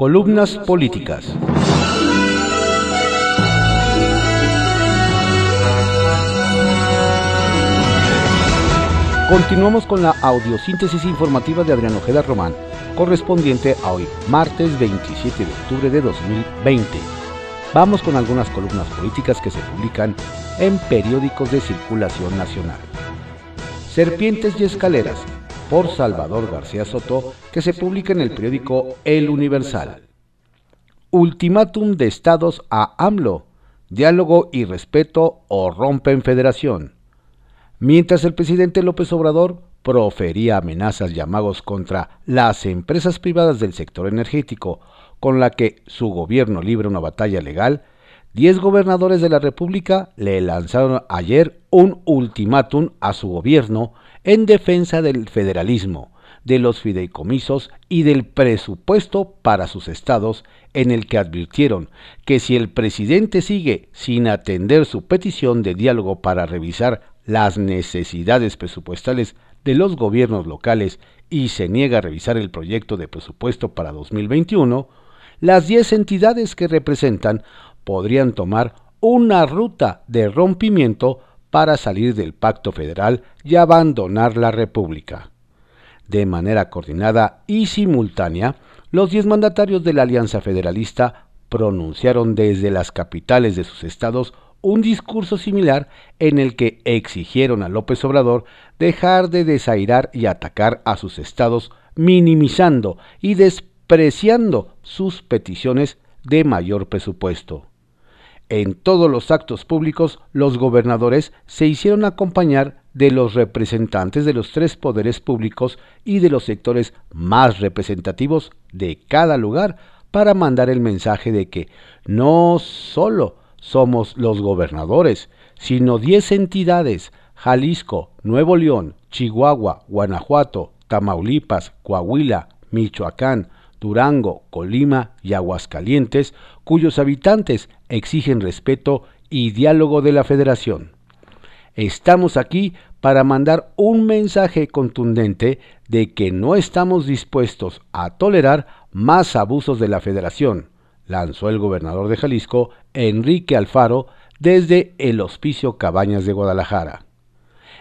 Columnas políticas. Continuamos con la audiosíntesis informativa de Adrián Ojeda Román, correspondiente a hoy, martes 27 de octubre de 2020. Vamos con algunas columnas políticas que se publican en periódicos de circulación nacional. Serpientes y escaleras, por Salvador García Soto, que se publica en el periódico El Universal. Ultimátum de estados a AMLO. Diálogo y respeto o rompen federación. Mientras el presidente López Obrador profería amenazas y amagos contra las empresas privadas del sector energético, con la que su gobierno libra una batalla legal, diez gobernadores de la República le lanzaron ayer un ultimátum a su gobierno en defensa del federalismo, de los fideicomisos y del presupuesto para sus estados, en el que advirtieron que si el presidente sigue sin atender su petición de diálogo para revisar las necesidades presupuestales de los gobiernos locales y se niega a revisar el proyecto de presupuesto para 2021, las 10 entidades que representan podrían tomar una ruta de rompimiento para salir del pacto federal y abandonar la República. De manera coordinada y simultánea, los diez mandatarios de la Alianza Federalista pronunciaron desde las capitales de sus estados un discurso similar en el que exigieron a López Obrador dejar de desairar y atacar a sus estados, minimizando y despreciando sus peticiones de mayor presupuesto. En todos los actos públicos, los gobernadores se hicieron acompañar de los representantes de los tres poderes públicos y de los sectores más representativos de cada lugar para mandar el mensaje de que no solo somos los gobernadores, sino diez entidades, Jalisco, Nuevo León, Chihuahua, Guanajuato, Tamaulipas, Coahuila, Michoacán, Durango, Colima y Aguascalientes, cuyos habitantes exigen respeto y diálogo de la Federación. Estamos aquí para mandar un mensaje contundente de que no estamos dispuestos a tolerar más abusos de la Federación, lanzó el gobernador de Jalisco, Enrique Alfaro, desde el Hospicio Cabañas de Guadalajara.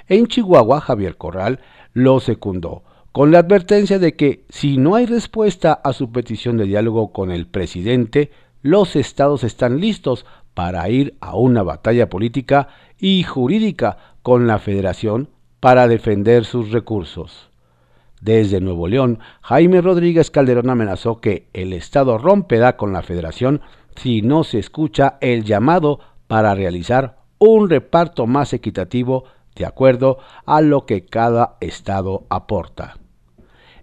En Chihuahua, Javier Corral lo secundó, con la advertencia de que si no hay respuesta a su petición de diálogo con el presidente, los estados están listos para ir a una batalla política y jurídica con la federación para defender sus recursos. Desde Nuevo León, Jaime Rodríguez Calderón amenazó que el Estado romperá con la federación si no se escucha el llamado para realizar un reparto más equitativo de acuerdo a lo que cada Estado aporta.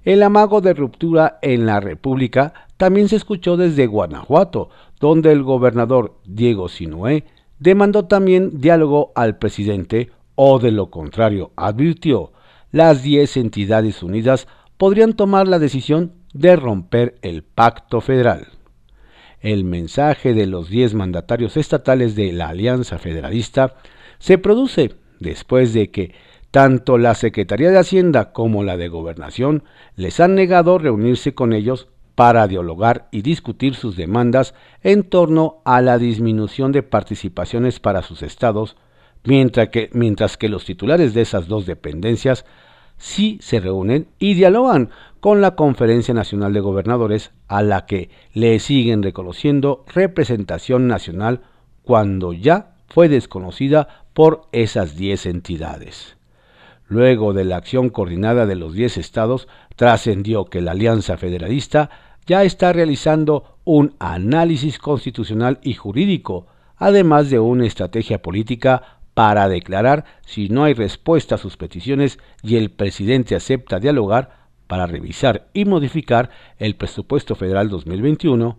El amago de ruptura en la República también se escuchó desde Guanajuato, donde el gobernador Diego Sinué demandó también diálogo al presidente o de lo contrario advirtió, las diez entidades unidas podrían tomar la decisión de romper el pacto federal. El mensaje de los diez mandatarios estatales de la Alianza Federalista se produce después de que tanto la Secretaría de Hacienda como la de Gobernación les han negado reunirse con ellos para dialogar y discutir sus demandas en torno a la disminución de participaciones para sus estados, mientras que, mientras que los titulares de esas dos dependencias sí se reúnen y dialogan con la Conferencia Nacional de Gobernadores, a la que le siguen reconociendo representación nacional cuando ya fue desconocida por esas diez entidades. Luego de la acción coordinada de los 10 estados, trascendió que la Alianza Federalista ya está realizando un análisis constitucional y jurídico, además de una estrategia política para declarar si no hay respuesta a sus peticiones y el presidente acepta dialogar para revisar y modificar el presupuesto federal 2021,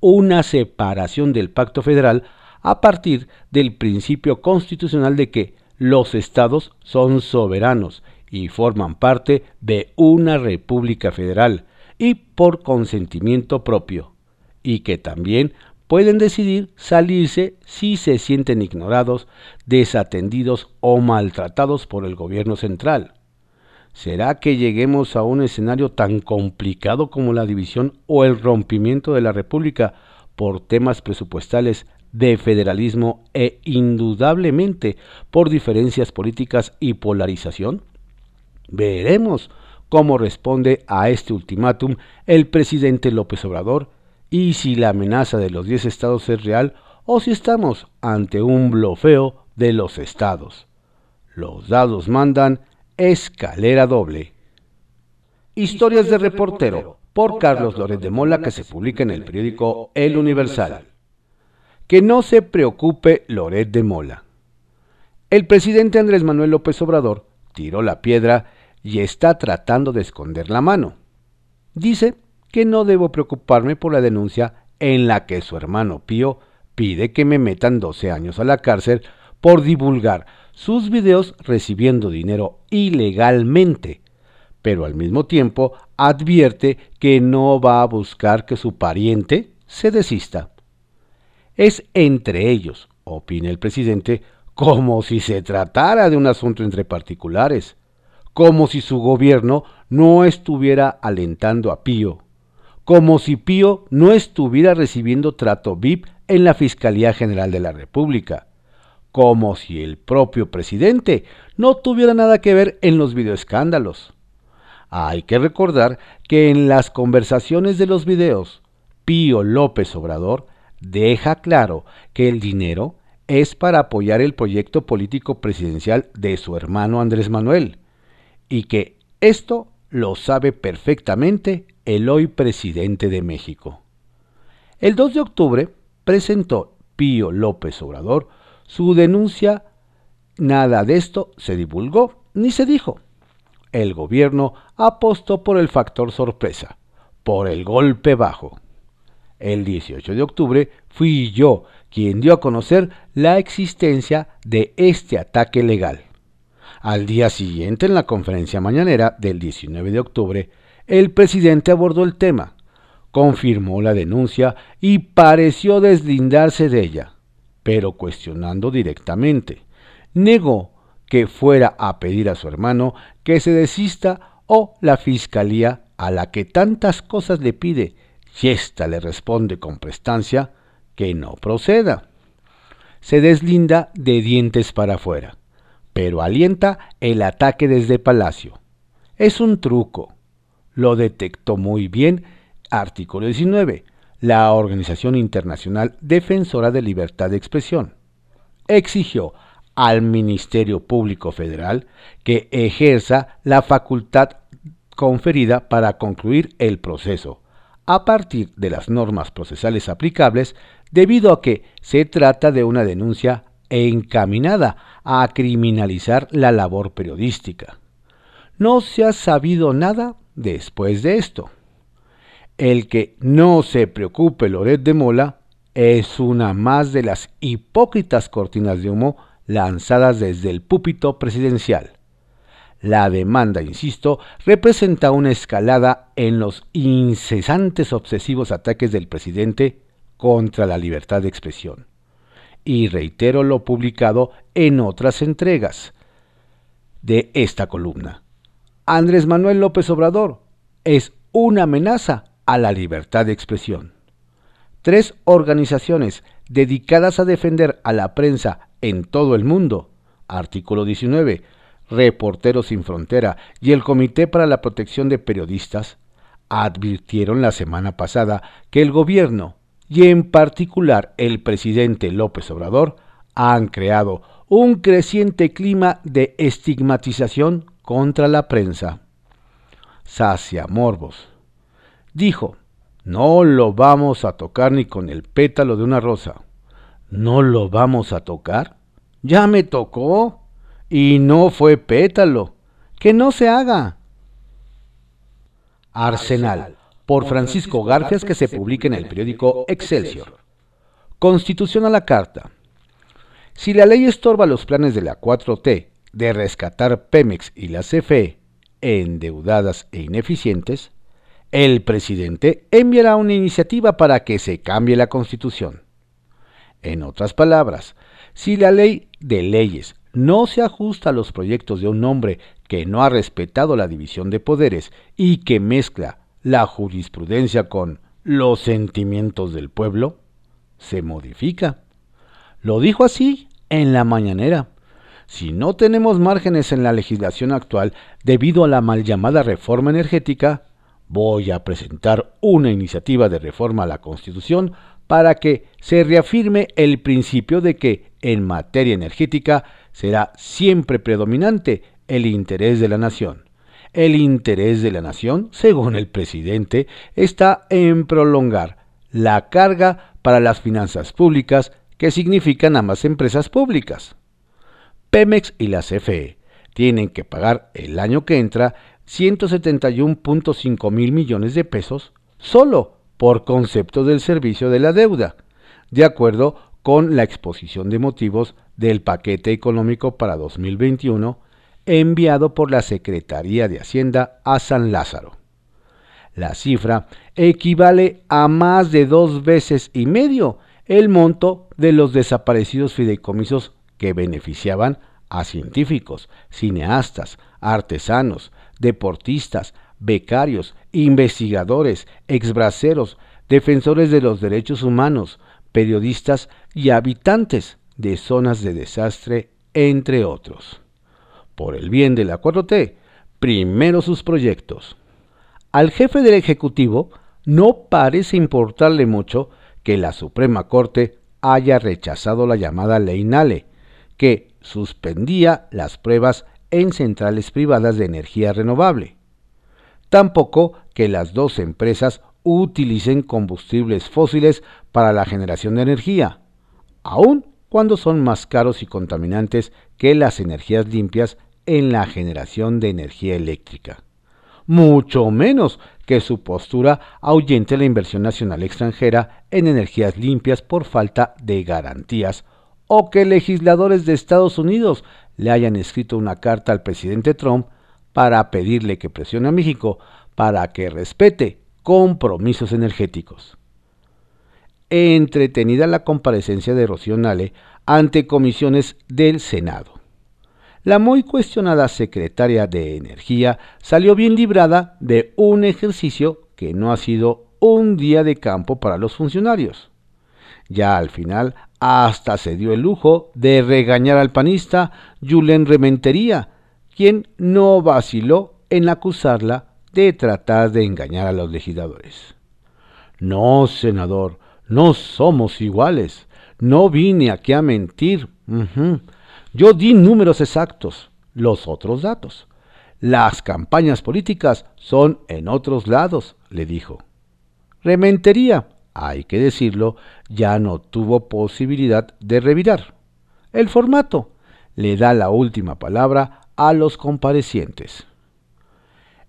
una separación del pacto federal a partir del principio constitucional de que los estados son soberanos y forman parte de una república federal y por consentimiento propio, y que también pueden decidir salirse si se sienten ignorados, desatendidos o maltratados por el gobierno central. ¿Será que lleguemos a un escenario tan complicado como la división o el rompimiento de la República por temas presupuestales de federalismo e indudablemente por diferencias políticas y polarización? Veremos cómo responde a este ultimátum el presidente López Obrador y si la amenaza de los 10 estados es real o si estamos ante un blofeo de los estados. Los dados mandan escalera doble. Historias de reportero por Carlos Loret de Mola que se publica en el periódico El Universal. Que no se preocupe Loret de Mola. El presidente Andrés Manuel López Obrador tiró la piedra y está tratando de esconder la mano. Dice que no debo preocuparme por la denuncia en la que su hermano Pío pide que me metan 12 años a la cárcel por divulgar sus videos recibiendo dinero ilegalmente, pero al mismo tiempo advierte que no va a buscar que su pariente se desista. Es entre ellos, opina el presidente, como si se tratara de un asunto entre particulares como si su gobierno no estuviera alentando a Pío, como si Pío no estuviera recibiendo trato VIP en la Fiscalía General de la República, como si el propio presidente no tuviera nada que ver en los videoescándalos. Hay que recordar que en las conversaciones de los videos, Pío López Obrador deja claro que el dinero es para apoyar el proyecto político presidencial de su hermano Andrés Manuel, y que esto lo sabe perfectamente el hoy presidente de México. El 2 de octubre presentó Pío López Obrador su denuncia. Nada de esto se divulgó ni se dijo. El gobierno apostó por el factor sorpresa, por el golpe bajo. El 18 de octubre fui yo quien dio a conocer la existencia de este ataque legal. Al día siguiente, en la conferencia mañanera del 19 de octubre, el presidente abordó el tema, confirmó la denuncia y pareció deslindarse de ella, pero cuestionando directamente. Negó que fuera a pedir a su hermano que se desista o la fiscalía a la que tantas cosas le pide, y ésta le responde con prestancia que no proceda. Se deslinda de dientes para afuera pero alienta el ataque desde Palacio. Es un truco. Lo detectó muy bien artículo 19, la Organización Internacional Defensora de Libertad de Expresión. Exigió al Ministerio Público Federal que ejerza la facultad conferida para concluir el proceso, a partir de las normas procesales aplicables, debido a que se trata de una denuncia encaminada a criminalizar la labor periodística. No se ha sabido nada después de esto. El que no se preocupe Loret de Mola es una más de las hipócritas cortinas de humo lanzadas desde el púlpito presidencial. La demanda, insisto, representa una escalada en los incesantes obsesivos ataques del presidente contra la libertad de expresión y reitero lo publicado en otras entregas de esta columna. Andrés Manuel López Obrador es una amenaza a la libertad de expresión. Tres organizaciones dedicadas a defender a la prensa en todo el mundo, artículo 19, Reporteros sin Frontera y el Comité para la Protección de Periodistas, advirtieron la semana pasada que el gobierno y en particular el presidente López Obrador han creado un creciente clima de estigmatización contra la prensa. Sacia Morbos dijo, no lo vamos a tocar ni con el pétalo de una rosa. ¿No lo vamos a tocar? Ya me tocó. Y no fue pétalo. Que no se haga. Arsenal por Francisco Garfias que se publica en el periódico Excelsior. Constitución a la Carta. Si la ley estorba los planes de la 4T de rescatar Pemex y la CFE endeudadas e ineficientes, el presidente enviará una iniciativa para que se cambie la Constitución. En otras palabras, si la ley de leyes no se ajusta a los proyectos de un hombre que no ha respetado la división de poderes y que mezcla la jurisprudencia con los sentimientos del pueblo, se modifica. Lo dijo así en la mañanera. Si no tenemos márgenes en la legislación actual debido a la mal llamada reforma energética, voy a presentar una iniciativa de reforma a la Constitución para que se reafirme el principio de que en materia energética será siempre predominante el interés de la nación. El interés de la nación, según el presidente, está en prolongar la carga para las finanzas públicas que significan ambas empresas públicas. Pemex y la CFE tienen que pagar el año que entra 171.5 mil millones de pesos solo por concepto del servicio de la deuda, de acuerdo con la exposición de motivos del paquete económico para 2021 enviado por la Secretaría de Hacienda a San Lázaro. La cifra equivale a más de dos veces y medio el monto de los desaparecidos fideicomisos que beneficiaban a científicos, cineastas, artesanos, deportistas, becarios, investigadores, exbraceros, defensores de los derechos humanos, periodistas y habitantes de zonas de desastre, entre otros. Por el bien de la 4T, primero sus proyectos. Al jefe del Ejecutivo no parece importarle mucho que la Suprema Corte haya rechazado la llamada Ley Nale, que suspendía las pruebas en centrales privadas de energía renovable. Tampoco que las dos empresas utilicen combustibles fósiles para la generación de energía, aun cuando son más caros y contaminantes que las energías limpias en la generación de energía eléctrica. Mucho menos que su postura ahuyente la inversión nacional extranjera en energías limpias por falta de garantías o que legisladores de Estados Unidos le hayan escrito una carta al presidente Trump para pedirle que presione a México para que respete compromisos energéticos. Entretenida la comparecencia de Rocío Nale ante comisiones del Senado. La muy cuestionada secretaria de Energía salió bien librada de un ejercicio que no ha sido un día de campo para los funcionarios. Ya al final hasta se dio el lujo de regañar al panista Julen Rementería, quien no vaciló en acusarla de tratar de engañar a los legisladores. No, senador, no somos iguales. No vine aquí a mentir. Yo di números exactos, los otros datos. Las campañas políticas son en otros lados, le dijo. Rementería, hay que decirlo, ya no tuvo posibilidad de revirar. El formato le da la última palabra a los comparecientes.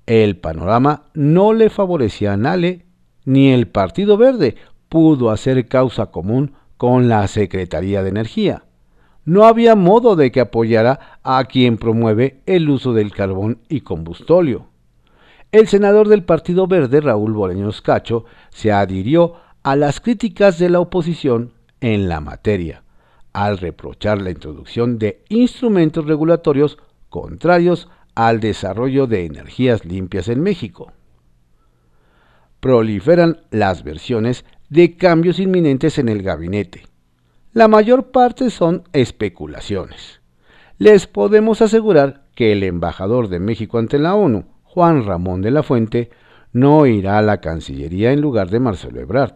El panorama no le favorecía a Nale, ni el Partido Verde pudo hacer causa común con la Secretaría de Energía. No había modo de que apoyara a quien promueve el uso del carbón y combustóleo. El senador del Partido Verde, Raúl Boreños Cacho, se adhirió a las críticas de la oposición en la materia, al reprochar la introducción de instrumentos regulatorios contrarios al desarrollo de energías limpias en México. Proliferan las versiones de cambios inminentes en el gabinete. La mayor parte son especulaciones. Les podemos asegurar que el embajador de México ante la ONU, Juan Ramón de la Fuente, no irá a la Cancillería en lugar de Marcelo Ebrard.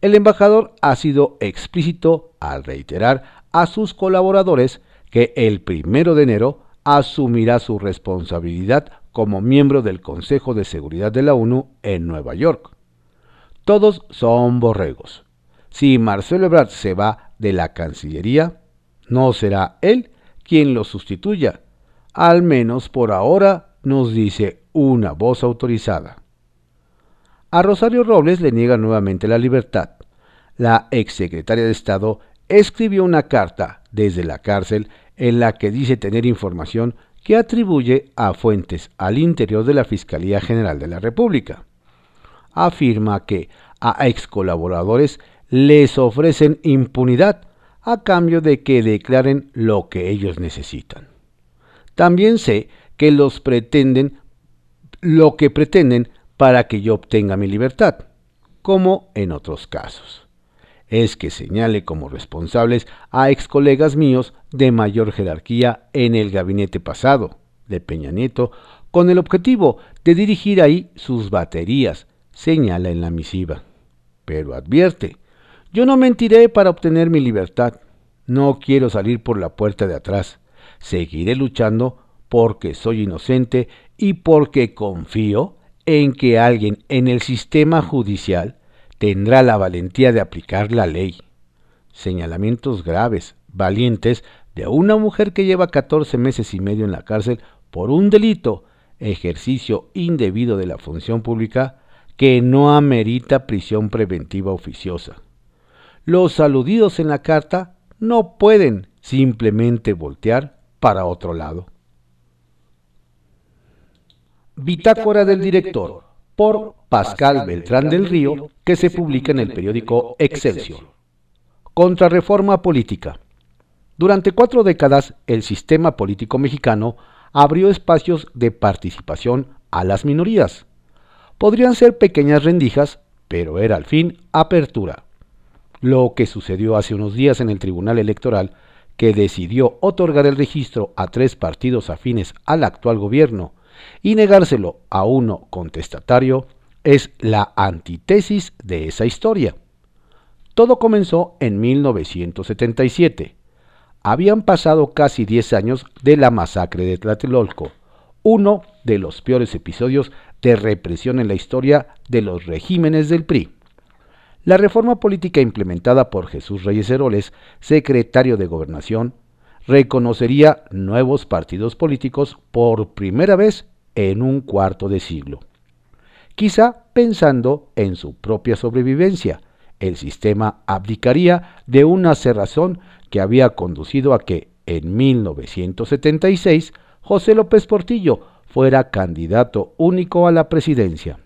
El embajador ha sido explícito al reiterar a sus colaboradores que el primero de enero asumirá su responsabilidad como miembro del Consejo de Seguridad de la ONU en Nueva York. Todos son borregos. Si Marcelo Ebrard se va de la Cancillería, no será él quien lo sustituya. Al menos por ahora nos dice una voz autorizada. A Rosario Robles le niega nuevamente la libertad. La exsecretaria de Estado escribió una carta desde la cárcel en la que dice tener información que atribuye a fuentes al interior de la Fiscalía General de la República. Afirma que a ex colaboradores les ofrecen impunidad a cambio de que declaren lo que ellos necesitan. También sé que los pretenden lo que pretenden para que yo obtenga mi libertad, como en otros casos. Es que señale como responsables a ex colegas míos de mayor jerarquía en el gabinete pasado, de Peña Nieto, con el objetivo de dirigir ahí sus baterías, señala en la misiva. Pero advierte, yo no mentiré para obtener mi libertad. No quiero salir por la puerta de atrás. Seguiré luchando porque soy inocente y porque confío en que alguien en el sistema judicial tendrá la valentía de aplicar la ley. Señalamientos graves, valientes, de una mujer que lleva 14 meses y medio en la cárcel por un delito, ejercicio indebido de la función pública, que no amerita prisión preventiva oficiosa. Los aludidos en la carta no pueden simplemente voltear para otro lado. Bitácora del director por Pascal Beltrán del Río, que se publica en el periódico Excelsior. Contrarreforma política. Durante cuatro décadas, el sistema político mexicano abrió espacios de participación a las minorías. Podrían ser pequeñas rendijas, pero era al fin apertura. Lo que sucedió hace unos días en el Tribunal Electoral, que decidió otorgar el registro a tres partidos afines al actual gobierno y negárselo a uno contestatario es la antítesis de esa historia. Todo comenzó en 1977. Habían pasado casi 10 años de la masacre de Tlatelolco, uno de los peores episodios de represión en la historia de los regímenes del PRI. La reforma política implementada por Jesús Reyes Heroles, secretario de Gobernación, reconocería nuevos partidos políticos por primera vez en un cuarto de siglo. Quizá pensando en su propia sobrevivencia, el sistema abdicaría de una cerrazón que había conducido a que en 1976 José López Portillo fuera candidato único a la presidencia.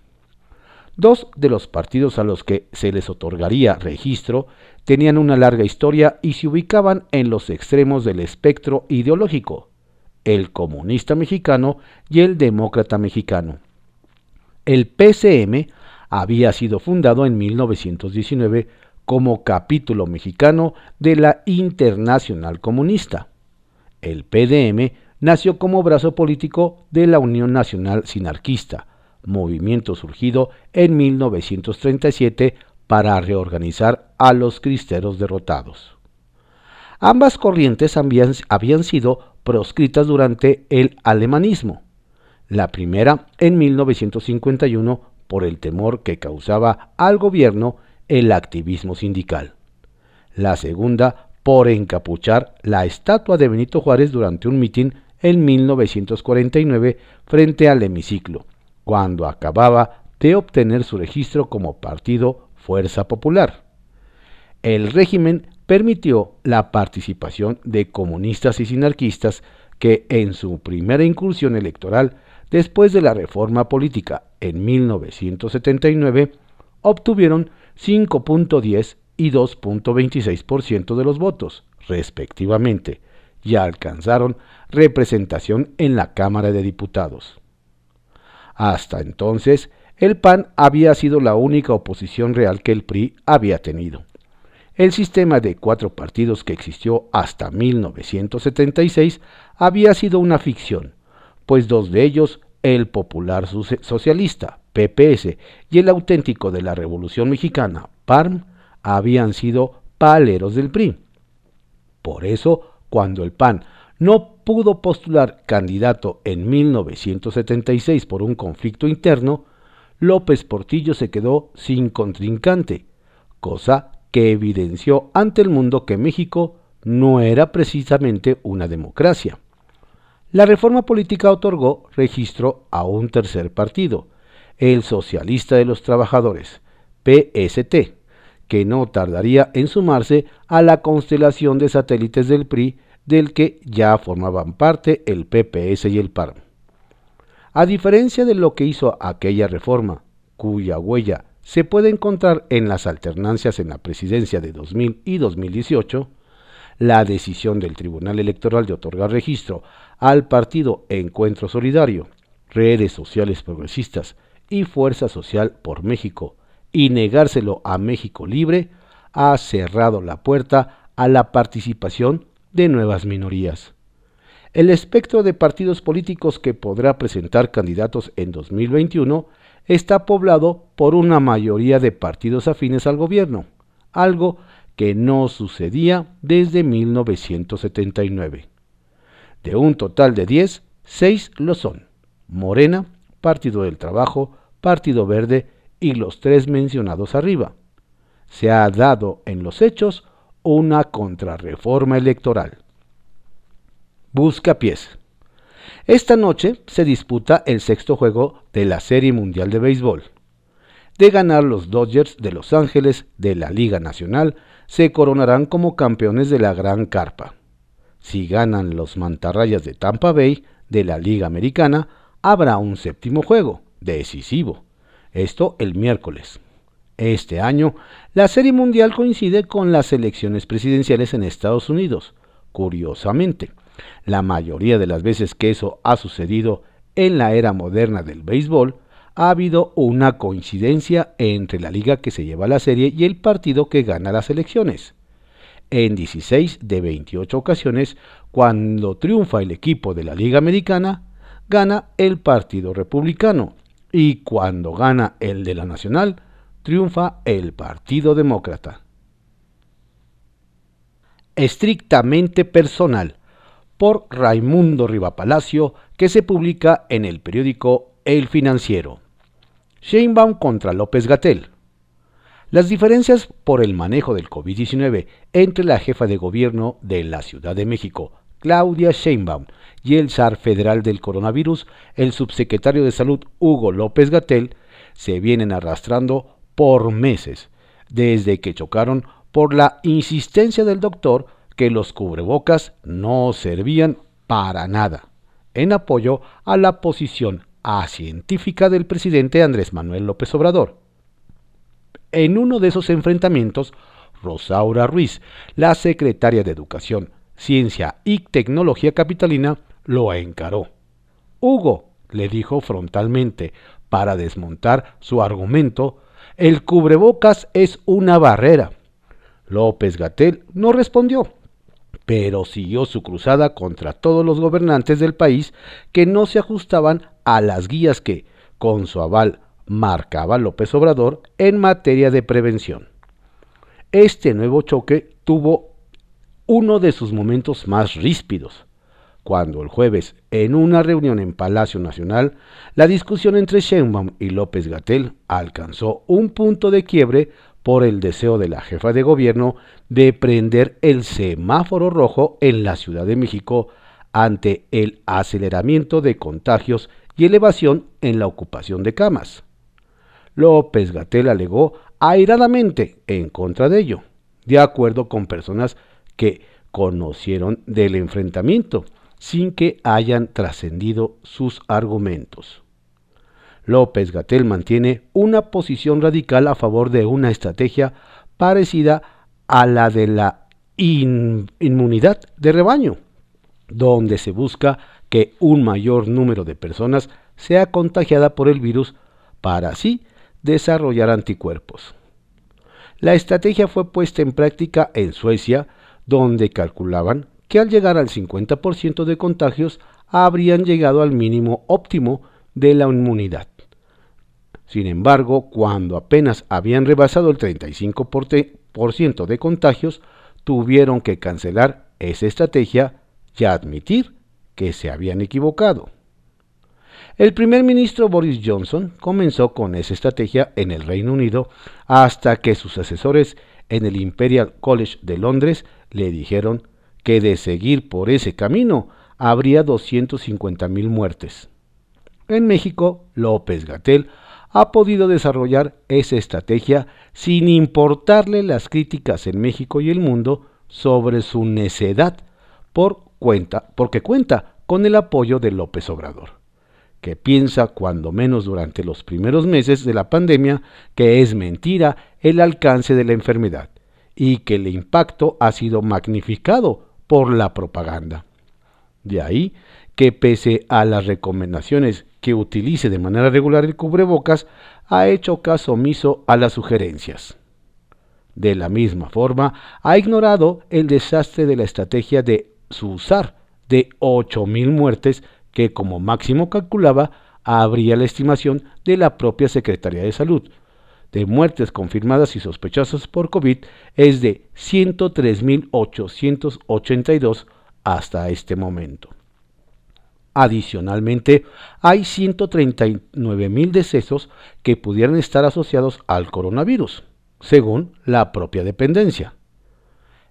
Dos de los partidos a los que se les otorgaría registro tenían una larga historia y se ubicaban en los extremos del espectro ideológico, el comunista mexicano y el demócrata mexicano. El PCM había sido fundado en 1919 como capítulo mexicano de la Internacional Comunista. El PDM nació como brazo político de la Unión Nacional Sinarquista, movimiento surgido en 1937 para reorganizar a los cristeros derrotados. Ambas corrientes habían, sido proscritas durante el alemanismo. La primera en 1951 por el temor que causaba al gobierno el activismo sindical. La segunda por encapuchar la estatua de Benito Juárez durante un mitin en 1949 frente al hemiciclo, cuando acababa de obtener su registro como partido Fuerza Popular. El régimen permitió la participación de comunistas y sinarquistas que en su primera incursión electoral después de la reforma política en 1979 obtuvieron 5.10 y 2.26% de los votos, respectivamente, y alcanzaron representación en la Cámara de Diputados. Hasta entonces, el PAN había sido la única oposición real que el PRI había tenido. El sistema de cuatro partidos que existió hasta 1976 había sido una ficción, pues dos de ellos, el Popular Socialista, PPS, y el auténtico de la Revolución Mexicana, PARM, habían sido paleros del PRI. Por eso, cuando el PAN no pudo postular candidato en 1976 por un conflicto interno, López Portillo se quedó sin contrincante, cosa que evidenció ante el mundo que México no era precisamente una democracia. La reforma política otorgó registro a un tercer partido, el Socialista de los Trabajadores, PST, que no tardaría en sumarse a la constelación de satélites del PRI del que ya formaban parte el PPS y el PARM. A diferencia de lo que hizo aquella reforma, cuya huella se puede encontrar en las alternancias en la presidencia de 2000 y 2018, la decisión del Tribunal Electoral de otorgar registro al partido Encuentro Solidario, redes sociales progresistas y Fuerza Social por México y negárselo a México Libre, ha cerrado la puerta a la participación de nuevas minorías. El espectro de partidos políticos que podrá presentar candidatos en 2021 está poblado por una mayoría de partidos afines al gobierno, algo que no sucedía desde 1979. De un total de 10, 6 lo son. Morena, Partido del Trabajo, Partido Verde y los tres mencionados arriba. Se ha dado en los hechos una contrarreforma electoral. Busca pies. Esta noche se disputa el sexto juego de la Serie Mundial de Béisbol. De ganar los Dodgers de Los Ángeles de la Liga Nacional, se coronarán como campeones de la Gran Carpa. Si ganan los Mantarrayas de Tampa Bay de la Liga Americana, habrá un séptimo juego, decisivo. Esto el miércoles. Este año, la Serie Mundial coincide con las elecciones presidenciales en Estados Unidos. Curiosamente, la mayoría de las veces que eso ha sucedido en la era moderna del béisbol, ha habido una coincidencia entre la liga que se lleva la serie y el partido que gana las elecciones. En 16 de 28 ocasiones, cuando triunfa el equipo de la Liga Americana, gana el Partido Republicano y cuando gana el de la Nacional, triunfa el Partido Demócrata. Estrictamente personal, por Raimundo Rivapalacio, que se publica en el periódico El Financiero. Sheinbaum contra López Gatel. Las diferencias por el manejo del COVID-19 entre la jefa de gobierno de la Ciudad de México, Claudia Sheinbaum, y el zar federal del coronavirus, el subsecretario de Salud Hugo López Gatel, se vienen arrastrando por meses, desde que chocaron por la insistencia del doctor que los cubrebocas no servían para nada, en apoyo a la posición científica del presidente Andrés Manuel López Obrador. En uno de esos enfrentamientos, Rosaura Ruiz, la secretaria de Educación, Ciencia y Tecnología Capitalina, lo encaró. Hugo, le dijo frontalmente, para desmontar su argumento, el cubrebocas es una barrera. López Gatel no respondió, pero siguió su cruzada contra todos los gobernantes del país que no se ajustaban a las guías que, con su aval, marcaba López Obrador en materia de prevención. Este nuevo choque tuvo uno de sus momentos más ríspidos cuando el jueves, en una reunión en Palacio Nacional, la discusión entre Sheinbaum y López Gatel alcanzó un punto de quiebre por el deseo de la jefa de gobierno de prender el semáforo rojo en la Ciudad de México ante el aceleramiento de contagios y elevación en la ocupación de camas. López Gatel alegó airadamente en contra de ello, de acuerdo con personas que conocieron del enfrentamiento sin que hayan trascendido sus argumentos. López Gatel mantiene una posición radical a favor de una estrategia parecida a la de la inmunidad de rebaño, donde se busca que un mayor número de personas sea contagiada por el virus para así desarrollar anticuerpos. La estrategia fue puesta en práctica en Suecia, donde calculaban que al llegar al 50% de contagios habrían llegado al mínimo óptimo de la inmunidad. Sin embargo, cuando apenas habían rebasado el 35% de contagios, tuvieron que cancelar esa estrategia y admitir que se habían equivocado. El primer ministro Boris Johnson comenzó con esa estrategia en el Reino Unido hasta que sus asesores en el Imperial College de Londres le dijeron que de seguir por ese camino habría 250 mil muertes. En México, López Gatel ha podido desarrollar esa estrategia sin importarle las críticas en México y el mundo sobre su necedad por cuenta, porque cuenta con el apoyo de López Obrador, que piensa cuando menos durante los primeros meses de la pandemia que es mentira el alcance de la enfermedad y que el impacto ha sido magnificado por la propaganda. De ahí que pese a las recomendaciones que utilice de manera regular el cubrebocas, ha hecho caso omiso a las sugerencias. De la misma forma, ha ignorado el desastre de la estrategia de su usar de 8.000 muertes que como máximo calculaba habría la estimación de la propia Secretaría de Salud. De muertes confirmadas y sospechosas por COVID es de 103.882 hasta este momento. Adicionalmente, hay 139.000 decesos que pudieran estar asociados al coronavirus, según la propia dependencia.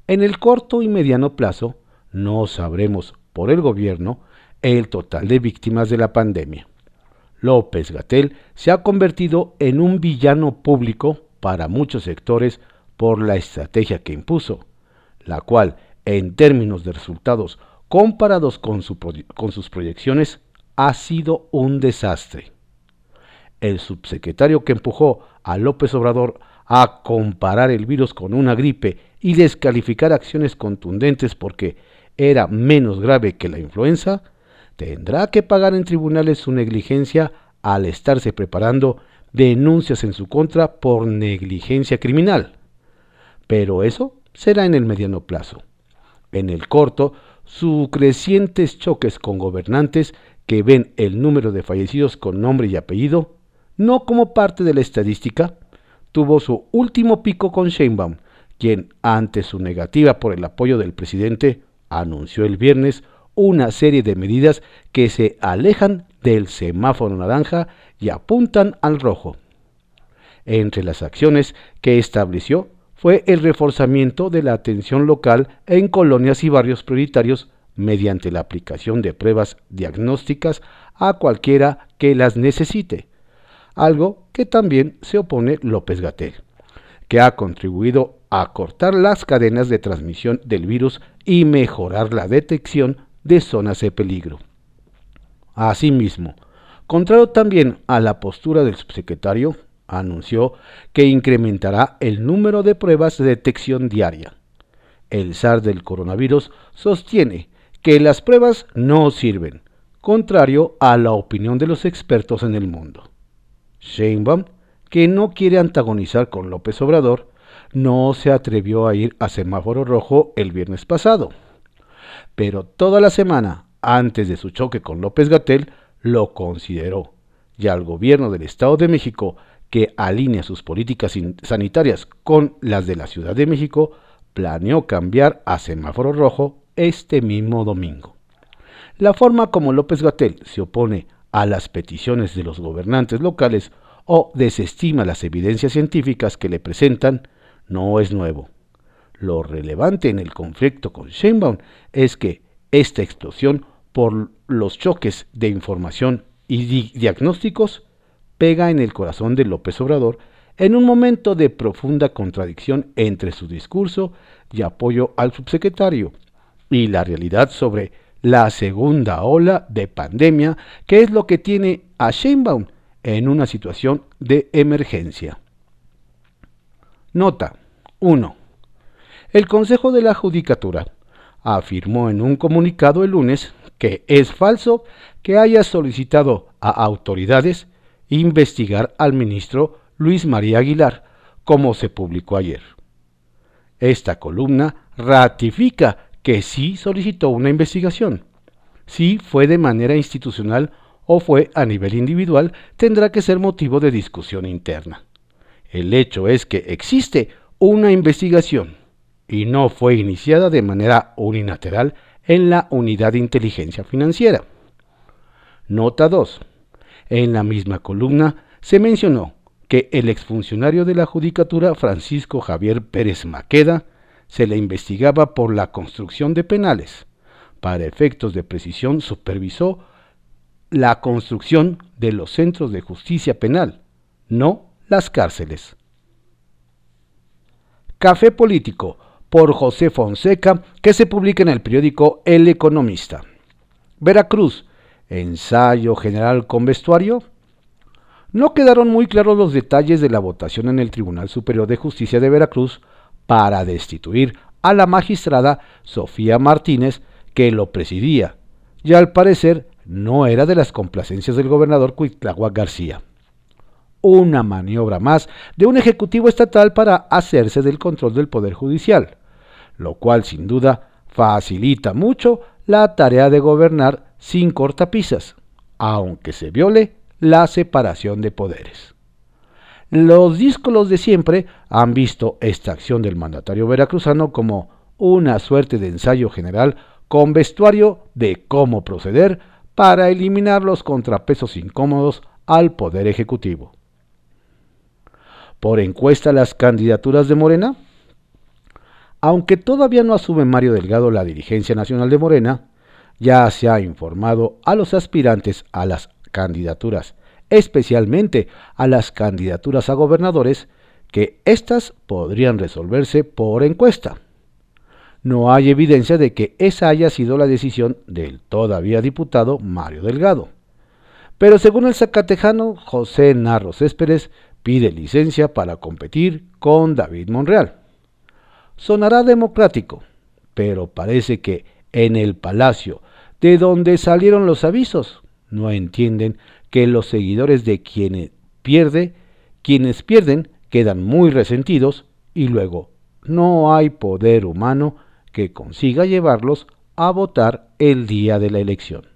En el corto y mediano plazo, no sabremos por el gobierno el total de víctimas de la pandemia. López Gatel se ha convertido en un villano público para muchos sectores por la estrategia que impuso, la cual, en términos de resultados comparados con, sus proyecciones, ha sido un desastre. El subsecretario que empujó a López Obrador a comparar el virus con una gripe y descalificar acciones contundentes porque era menos grave que la influenza, tendrá que pagar en tribunales su negligencia al estarse preparando denuncias en su contra por negligencia criminal. Pero eso será en el mediano plazo. En el corto, sus crecientes choques con gobernantes que ven el número de fallecidos con nombre y apellido, no como parte de la estadística, tuvo su último pico con Sheinbaum, quien, ante su negativa por el apoyo del presidente, anunció el viernes una serie de medidas que se alejan del semáforo naranja y apuntan al rojo. Entre las acciones que estableció fue el reforzamiento de la atención local en colonias y barrios prioritarios mediante la aplicación de pruebas diagnósticas a cualquiera que las necesite, algo que también se opone López Gatel, que ha contribuido a cortar las cadenas de transmisión del virus y mejorar la detección de zonas de peligro. Asimismo, contrario también a la postura del subsecretario, anunció que incrementará el número de pruebas de detección diaria. El SAR del coronavirus sostiene que las pruebas no sirven, contrario a la opinión de los expertos en el mundo. Sheinbaum, que no quiere antagonizar con López Obrador, no se atrevió a ir a semáforo rojo el viernes pasado pero toda la semana antes de su choque con López Gatel lo consideró, y al gobierno del Estado de México, que alinea sus políticas sanitarias con las de la Ciudad de México, planeó cambiar a semáforo rojo este mismo domingo. La forma como López Gatel se opone a las peticiones de los gobernantes locales o desestima las evidencias científicas que le presentan no es nuevo. Lo relevante en el conflicto con Sheinbaum es que esta explosión por los choques de información y diagnósticos pega en el corazón de López Obrador en un momento de profunda contradicción entre su discurso y apoyo al subsecretario y la realidad sobre la segunda ola de pandemia, que es lo que tiene a Sheinbaum en una situación de emergencia. Nota 1. El Consejo de la Judicatura afirmó en un comunicado el lunes que es falso que haya solicitado a autoridades investigar al ministro Luis María Aguilar, como se publicó ayer. Esta columna ratifica que sí solicitó una investigación. Si fue de manera institucional o fue a nivel individual, tendrá que ser motivo de discusión interna. El hecho es que existe una investigación y no fue iniciada de manera unilateral en la Unidad de Inteligencia Financiera. Nota 2. En la misma columna se mencionó que el exfuncionario de la Judicatura Francisco Javier Pérez Maqueda se le investigaba por la construcción de penales. Para efectos de precisión supervisó la construcción de los centros de justicia penal, no las cárceles. Café Político por José Fonseca, que se publica en el periódico El Economista. Veracruz, ensayo general con vestuario. No quedaron muy claros los detalles de la votación en el Tribunal Superior de Justicia de Veracruz para destituir a la magistrada Sofía Martínez que lo presidía, y al parecer no era de las complacencias del gobernador Cuitláhuac García. Una maniobra más de un ejecutivo estatal para hacerse del control del poder judicial, lo cual sin duda facilita mucho la tarea de gobernar sin cortapisas, aunque se viole la separación de poderes. Los díscolos de siempre han visto esta acción del mandatario veracruzano como una suerte de ensayo general con vestuario de cómo proceder para eliminar los contrapesos incómodos al Poder Ejecutivo. Por encuesta las candidaturas de Morena, aunque todavía no asume Mario Delgado la dirigencia nacional de Morena, ya se ha informado a los aspirantes a las candidaturas, especialmente a las candidaturas a gobernadores, que éstas podrían resolverse por encuesta. No hay evidencia de que esa haya sido la decisión del todavía diputado Mario Delgado. Pero según el zacatejano José Narro Céspedes, pide licencia para competir con David Monreal. Sonará democrático, pero parece que en el palacio de donde salieron los avisos no entienden que los seguidores de quienes pierde, quienes pierden quedan muy resentidos y luego no hay poder humano que consiga llevarlos a votar el día de la elección.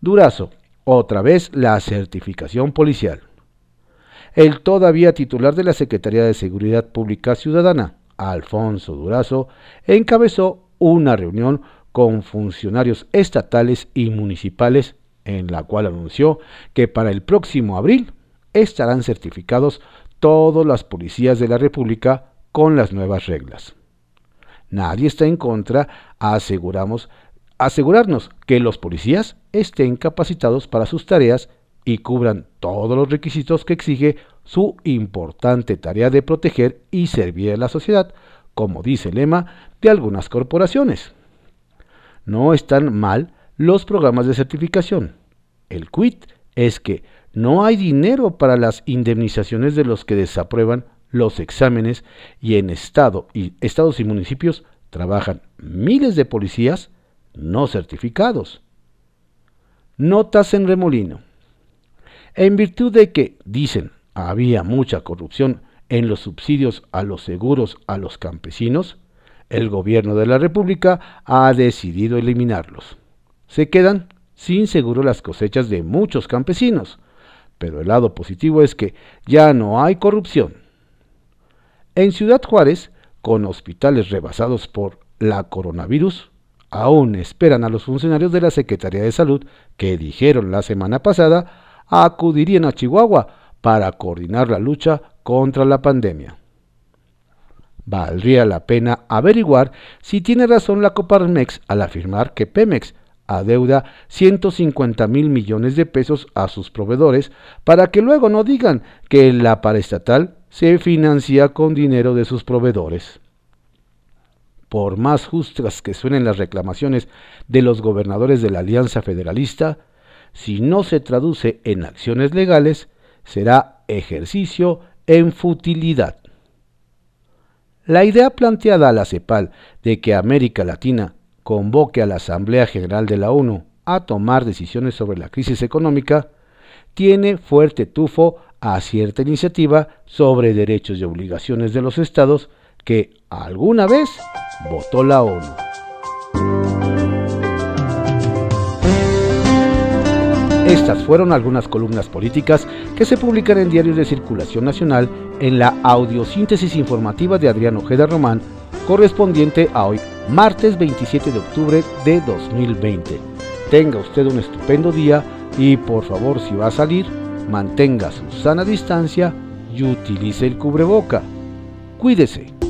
Durazo, otra vez la certificación policial. El todavía titular de la Secretaría de Seguridad Pública Ciudadana, Alfonso Durazo, encabezó una reunión con funcionarios estatales y municipales en la cual anunció que para el próximo abril estarán certificados todas las policías de la República con las nuevas reglas. Nadie está en contra, aseguramos, asegurarnos que los policías estén capacitados para sus tareas y cubran todos los requisitos que exige su importante tarea de proteger y servir a la sociedad, como dice el lema de algunas corporaciones. No están mal los programas de certificación. El quit es que no hay dinero para las indemnizaciones de los que desaprueban los exámenes y en estado y estados y municipios trabajan miles de policías no certificados. Notas en remolino. En virtud de que, dicen, había mucha corrupción en los subsidios a los seguros a los campesinos, el gobierno de la República ha decidido eliminarlos. Se quedan sin seguro las cosechas de muchos campesinos, pero el lado positivo es que ya no hay corrupción. En Ciudad Juárez, con hospitales rebasados por la coronavirus, aún esperan a los funcionarios de la Secretaría de Salud que dijeron la semana pasada acudirían a Chihuahua para coordinar la lucha contra la pandemia. Valdría la pena averiguar si tiene razón la Coparmex al afirmar que Pemex adeuda 150 mil millones de pesos a sus proveedores para que luego no digan que la paraestatal se financia con dinero de sus proveedores. Por más justas que suenen las reclamaciones de los gobernadores de la Alianza Federalista, si no se traduce en acciones legales, será ejercicio en futilidad. La idea planteada a la CEPAL de que América Latina convoque a la Asamblea General de la ONU a tomar decisiones sobre la crisis económica tiene fuerte tufo a cierta iniciativa sobre derechos y obligaciones de los estados que alguna vez votó la ONU. Estas fueron algunas columnas políticas que se publican en diarios de circulación nacional en la audiosíntesis informativa de Adrián Ojeda Román, correspondiente a hoy, martes 27 de octubre de 2020. Tenga usted un estupendo día y por favor si va a salir, mantenga su sana distancia y utilice el cubreboca. Cuídese.